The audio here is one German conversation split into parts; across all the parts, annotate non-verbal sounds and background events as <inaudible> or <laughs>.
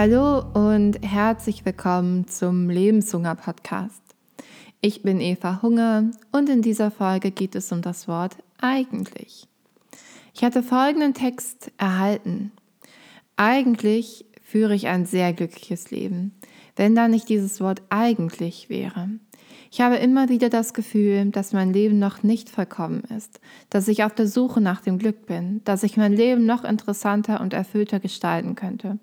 Hallo und herzlich willkommen zum Lebenshunger Podcast. Ich bin Eva Hunger und in dieser Folge geht es um das Wort eigentlich. Ich hatte folgenden Text erhalten. Eigentlich führe ich ein sehr glückliches Leben, wenn da nicht dieses Wort eigentlich wäre. Ich habe immer wieder das Gefühl, dass mein Leben noch nicht vollkommen ist, dass ich auf der Suche nach dem Glück bin, dass ich mein Leben noch interessanter und erfüllter gestalten könnte.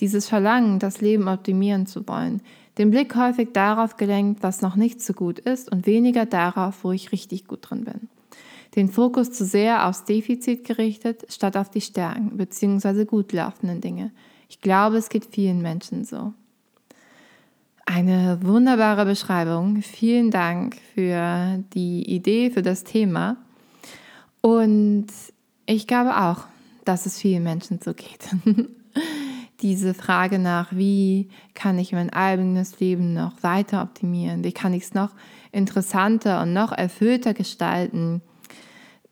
Dieses Verlangen, das Leben optimieren zu wollen, den Blick häufig darauf gelenkt, was noch nicht so gut ist und weniger darauf, wo ich richtig gut drin bin. Den Fokus zu sehr aufs Defizit gerichtet, statt auf die Stärken bzw. gut laufenden Dinge. Ich glaube, es geht vielen Menschen so. Eine wunderbare Beschreibung. Vielen Dank für die Idee, für das Thema. Und ich glaube auch, dass es vielen Menschen so geht. <laughs> Diese Frage nach, wie kann ich mein eigenes Leben noch weiter optimieren? Wie kann ich es noch interessanter und noch erfüllter gestalten?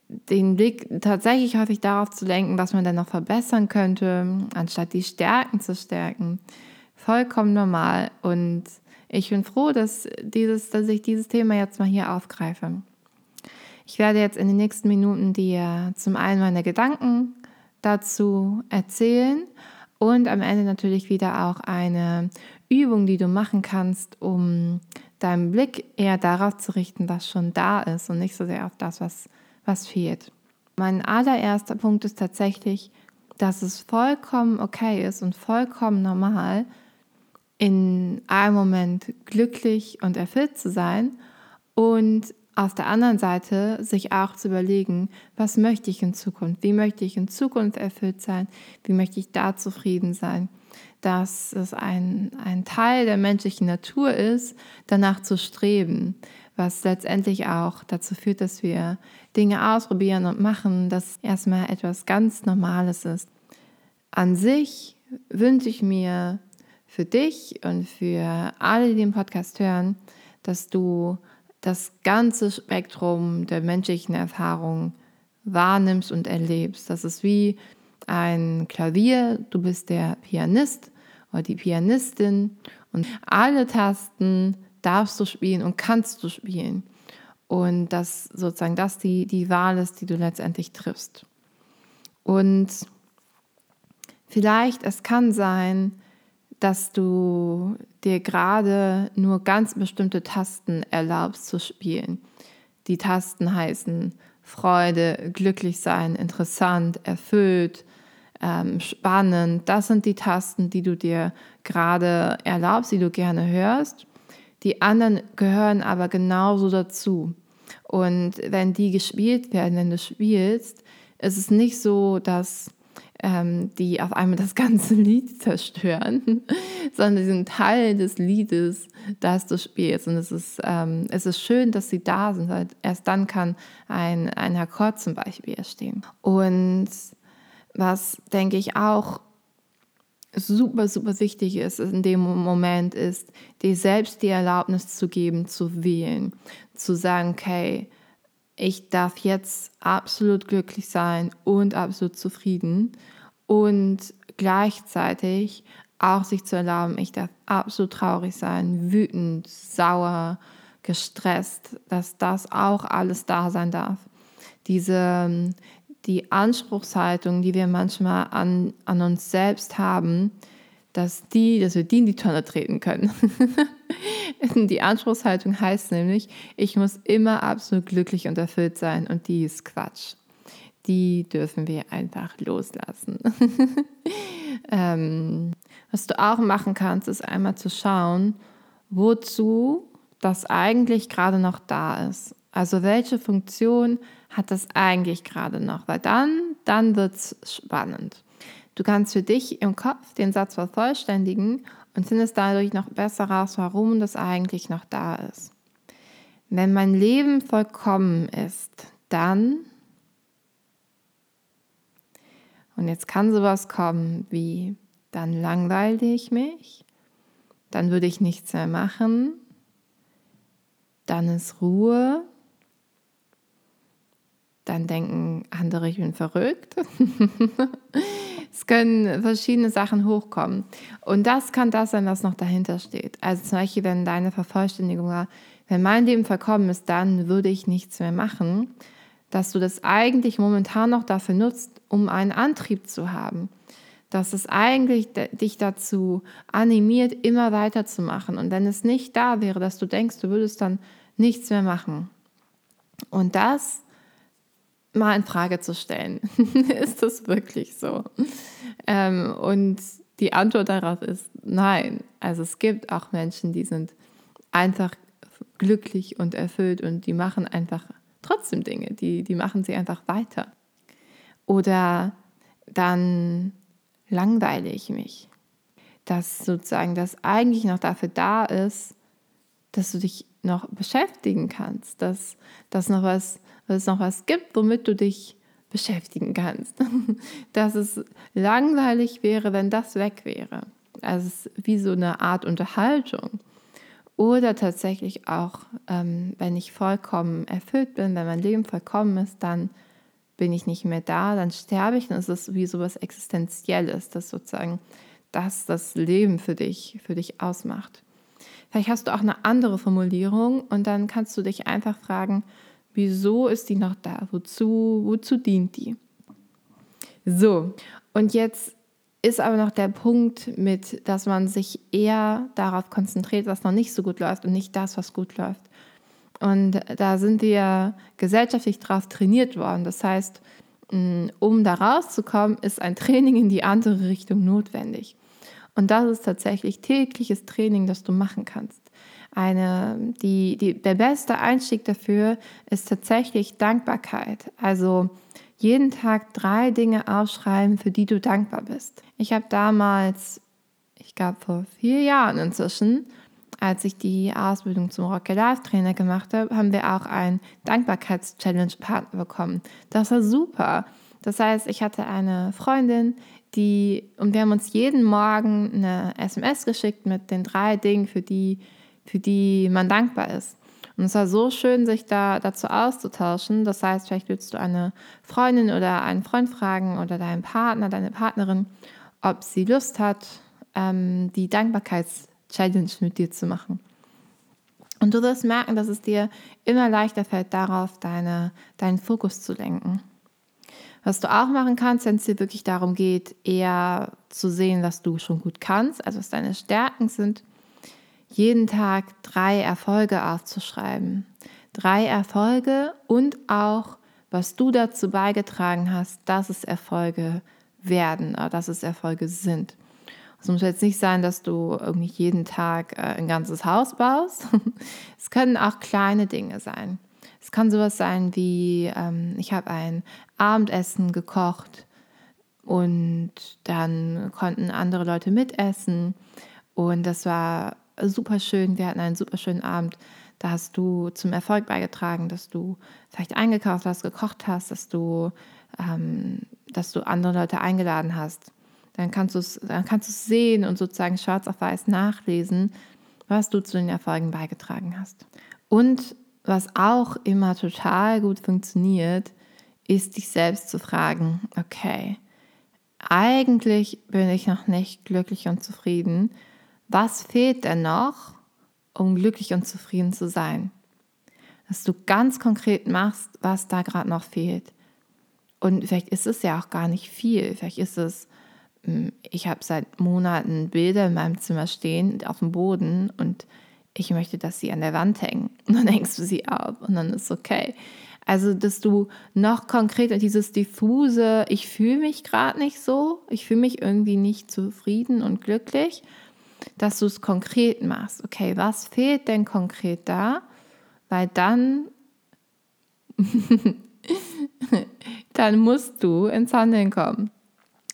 Den Blick tatsächlich häufig darauf zu lenken, was man denn noch verbessern könnte, anstatt die Stärken zu stärken vollkommen normal und ich bin froh, dass, dieses, dass ich dieses Thema jetzt mal hier aufgreife. Ich werde jetzt in den nächsten Minuten dir zum einen meine Gedanken dazu erzählen und am Ende natürlich wieder auch eine Übung, die du machen kannst, um deinen Blick eher darauf zu richten, was schon da ist und nicht so sehr auf das, was, was fehlt. Mein allererster Punkt ist tatsächlich, dass es vollkommen okay ist und vollkommen normal, in einem Moment glücklich und erfüllt zu sein und auf der anderen Seite sich auch zu überlegen, was möchte ich in Zukunft? Wie möchte ich in Zukunft erfüllt sein? Wie möchte ich da zufrieden sein? Dass es ein, ein Teil der menschlichen Natur ist, danach zu streben, was letztendlich auch dazu führt, dass wir Dinge ausprobieren und machen, dass erstmal etwas ganz Normales ist. An sich wünsche ich mir für dich und für alle, die den Podcast hören, dass du das ganze Spektrum der menschlichen Erfahrung wahrnimmst und erlebst. Das ist wie ein Klavier, du bist der Pianist oder die Pianistin und alle Tasten darfst du spielen und kannst du spielen. Und dass sozusagen das die, die Wahl ist, die du letztendlich triffst. Und vielleicht, es kann sein, dass du dir gerade nur ganz bestimmte Tasten erlaubst zu spielen. Die Tasten heißen Freude, glücklich sein, interessant, erfüllt, ähm, spannend. Das sind die Tasten, die du dir gerade erlaubst, die du gerne hörst. Die anderen gehören aber genauso dazu. Und wenn die gespielt werden, wenn du spielst, ist es nicht so, dass ähm, die auf einmal das ganze Lied zerstören, <laughs> sondern sie sind Teil des Liedes, das du spielst. Und es ist, ähm, es ist schön, dass sie da sind, weil erst dann kann ein, ein Akkord zum Beispiel entstehen. Und was, denke ich, auch super, super wichtig ist in dem Moment, ist, dir selbst die Erlaubnis zu geben, zu wählen, zu sagen, okay, ich darf jetzt absolut glücklich sein und absolut zufrieden und gleichzeitig auch sich zu erlauben, ich darf absolut traurig sein, wütend, sauer, gestresst, dass das auch alles da sein darf. Diese, die Anspruchshaltung, die wir manchmal an, an uns selbst haben, dass, die, dass wir die in die Tonne treten können. <laughs> <laughs> die Anspruchshaltung heißt nämlich, ich muss immer absolut glücklich und erfüllt sein und die ist Quatsch die dürfen wir einfach loslassen. <laughs> ähm, was du auch machen kannst, ist einmal zu schauen, wozu das eigentlich gerade noch da ist. Also welche Funktion hat das eigentlich gerade noch? Weil dann, dann wird es spannend. Du kannst für dich im Kopf den Satz vervollständigen und findest dadurch noch besser raus, warum das eigentlich noch da ist. Wenn mein Leben vollkommen ist, dann und jetzt kann sowas kommen wie, dann langweile ich mich, dann würde ich nichts mehr machen, dann ist Ruhe, dann denken andere, ich bin verrückt. <laughs> Es können verschiedene Sachen hochkommen. Und das kann das sein, was noch dahinter steht. Also zum Beispiel, wenn deine Vervollständigung war, wenn mein Leben verkommen ist, dann würde ich nichts mehr machen, dass du das eigentlich momentan noch dafür nutzt, um einen Antrieb zu haben. Dass es eigentlich dich dazu animiert, immer weiterzumachen. Und wenn es nicht da wäre, dass du denkst, du würdest dann nichts mehr machen. Und das mal in Frage zu stellen. <laughs> ist das wirklich so? Ähm, und die Antwort darauf ist nein. Also es gibt auch Menschen, die sind einfach glücklich und erfüllt und die machen einfach trotzdem Dinge, die, die machen sie einfach weiter. Oder dann langweile ich mich. Dass sozusagen das eigentlich noch dafür da ist, dass du dich noch beschäftigen kannst, dass, dass, noch was, dass es noch was gibt, womit du dich beschäftigen kannst. <laughs> dass es langweilig wäre, wenn das weg wäre. Also es ist wie so eine Art Unterhaltung. Oder tatsächlich auch, ähm, wenn ich vollkommen erfüllt bin, wenn mein Leben vollkommen ist, dann bin ich nicht mehr da, dann sterbe ich. Dann ist es wie so etwas Existenzielles, das sozusagen das das Leben für dich, für dich ausmacht. Vielleicht hast du auch eine andere Formulierung und dann kannst du dich einfach fragen, wieso ist die noch da? Wozu, wozu dient die? So, und jetzt ist aber noch der Punkt mit, dass man sich eher darauf konzentriert, was noch nicht so gut läuft und nicht das, was gut läuft. Und da sind wir gesellschaftlich drauf trainiert worden. Das heißt, um da rauszukommen, ist ein Training in die andere Richtung notwendig. Und das ist tatsächlich tägliches Training, das du machen kannst. Eine, die, die, der beste Einstieg dafür ist tatsächlich Dankbarkeit. Also jeden Tag drei Dinge aufschreiben, für die du dankbar bist. Ich habe damals, ich glaube vor vier Jahren inzwischen, als ich die Ausbildung zum Rocket Life Trainer gemacht habe, haben wir auch einen Dankbarkeits-Challenge-Partner bekommen. Das war super. Das heißt, ich hatte eine Freundin, die, und wir haben uns jeden Morgen eine SMS geschickt mit den drei Dingen, für die, für die man dankbar ist. Und es war so schön, sich da dazu auszutauschen. Das heißt, vielleicht willst du eine Freundin oder einen Freund fragen oder deinen Partner, deine Partnerin, ob sie Lust hat, ähm, die Dankbarkeits-Challenge mit dir zu machen. Und du wirst merken, dass es dir immer leichter fällt, darauf deine, deinen Fokus zu lenken. Was du auch machen kannst, wenn es dir wirklich darum geht, eher zu sehen, was du schon gut kannst, also was deine Stärken sind, jeden Tag drei Erfolge aufzuschreiben. Drei Erfolge und auch, was du dazu beigetragen hast, dass es Erfolge werden, oder dass es Erfolge sind. Es muss jetzt nicht sein, dass du irgendwie jeden Tag äh, ein ganzes Haus baust. <laughs> es können auch kleine Dinge sein. Es kann sowas sein wie, ähm, ich habe ein Abendessen gekocht und dann konnten andere Leute mitessen und das war super schön. Wir hatten einen super schönen Abend. Da hast du zum Erfolg beigetragen, dass du vielleicht eingekauft hast, gekocht hast, dass du, ähm, dass du andere Leute eingeladen hast. Dann kannst du es dann kannst du es sehen und sozusagen schwarz auf weiß nachlesen, was du zu den Erfolgen beigetragen hast. Und was auch immer total gut funktioniert, ist dich selbst zu fragen, okay, eigentlich bin ich noch nicht glücklich und zufrieden. Was fehlt denn noch, um glücklich und zufrieden zu sein? Dass du ganz konkret machst, was da gerade noch fehlt. Und vielleicht ist es ja auch gar nicht viel. Vielleicht ist es, hm, ich habe seit Monaten Bilder in meinem Zimmer stehen auf dem Boden und ich möchte, dass sie an der Wand hängen. Und <laughs> dann hängst du sie ab und dann ist okay. Also, dass du noch konkreter dieses diffuse, ich fühle mich gerade nicht so, ich fühle mich irgendwie nicht zufrieden und glücklich, dass du es konkret machst. Okay, was fehlt denn konkret da? Weil dann, <laughs> dann musst du ins Handeln kommen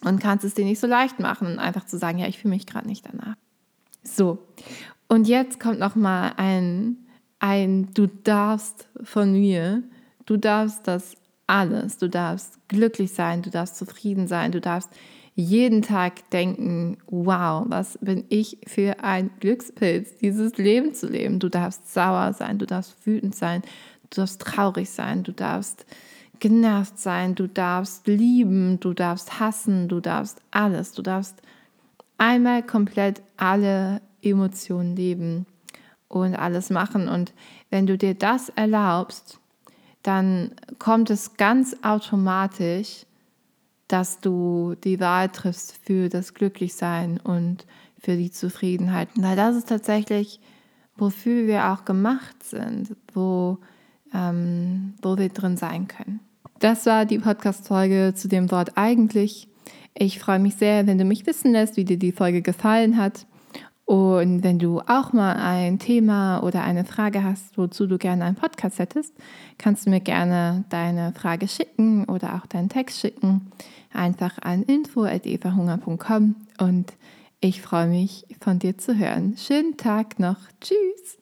und kannst es dir nicht so leicht machen, einfach zu sagen, ja, ich fühle mich gerade nicht danach. So, und jetzt kommt noch mal ein, ein Du darfst von mir. Du darfst das alles. Du darfst glücklich sein, du darfst zufrieden sein, du darfst jeden Tag denken, wow, was bin ich für ein Glückspilz, dieses Leben zu leben. Du darfst sauer sein, du darfst wütend sein, du darfst traurig sein, du darfst genervt sein, du darfst lieben, du darfst hassen, du darfst alles, du darfst einmal komplett alle Emotionen leben und alles machen. Und wenn du dir das erlaubst, dann kommt es ganz automatisch, dass du die Wahl triffst für das Glücklichsein und für die Zufriedenheit. Weil das ist tatsächlich, wofür wir auch gemacht sind, wo, ähm, wo wir drin sein können. Das war die Podcast-Folge zu dem Wort eigentlich. Ich freue mich sehr, wenn du mich wissen lässt, wie dir die Folge gefallen hat. Und wenn du auch mal ein Thema oder eine Frage hast, wozu du gerne einen Podcast hättest, kannst du mir gerne deine Frage schicken oder auch deinen Text schicken. Einfach an info.evahunger.com und ich freue mich, von dir zu hören. Schönen Tag noch. Tschüss.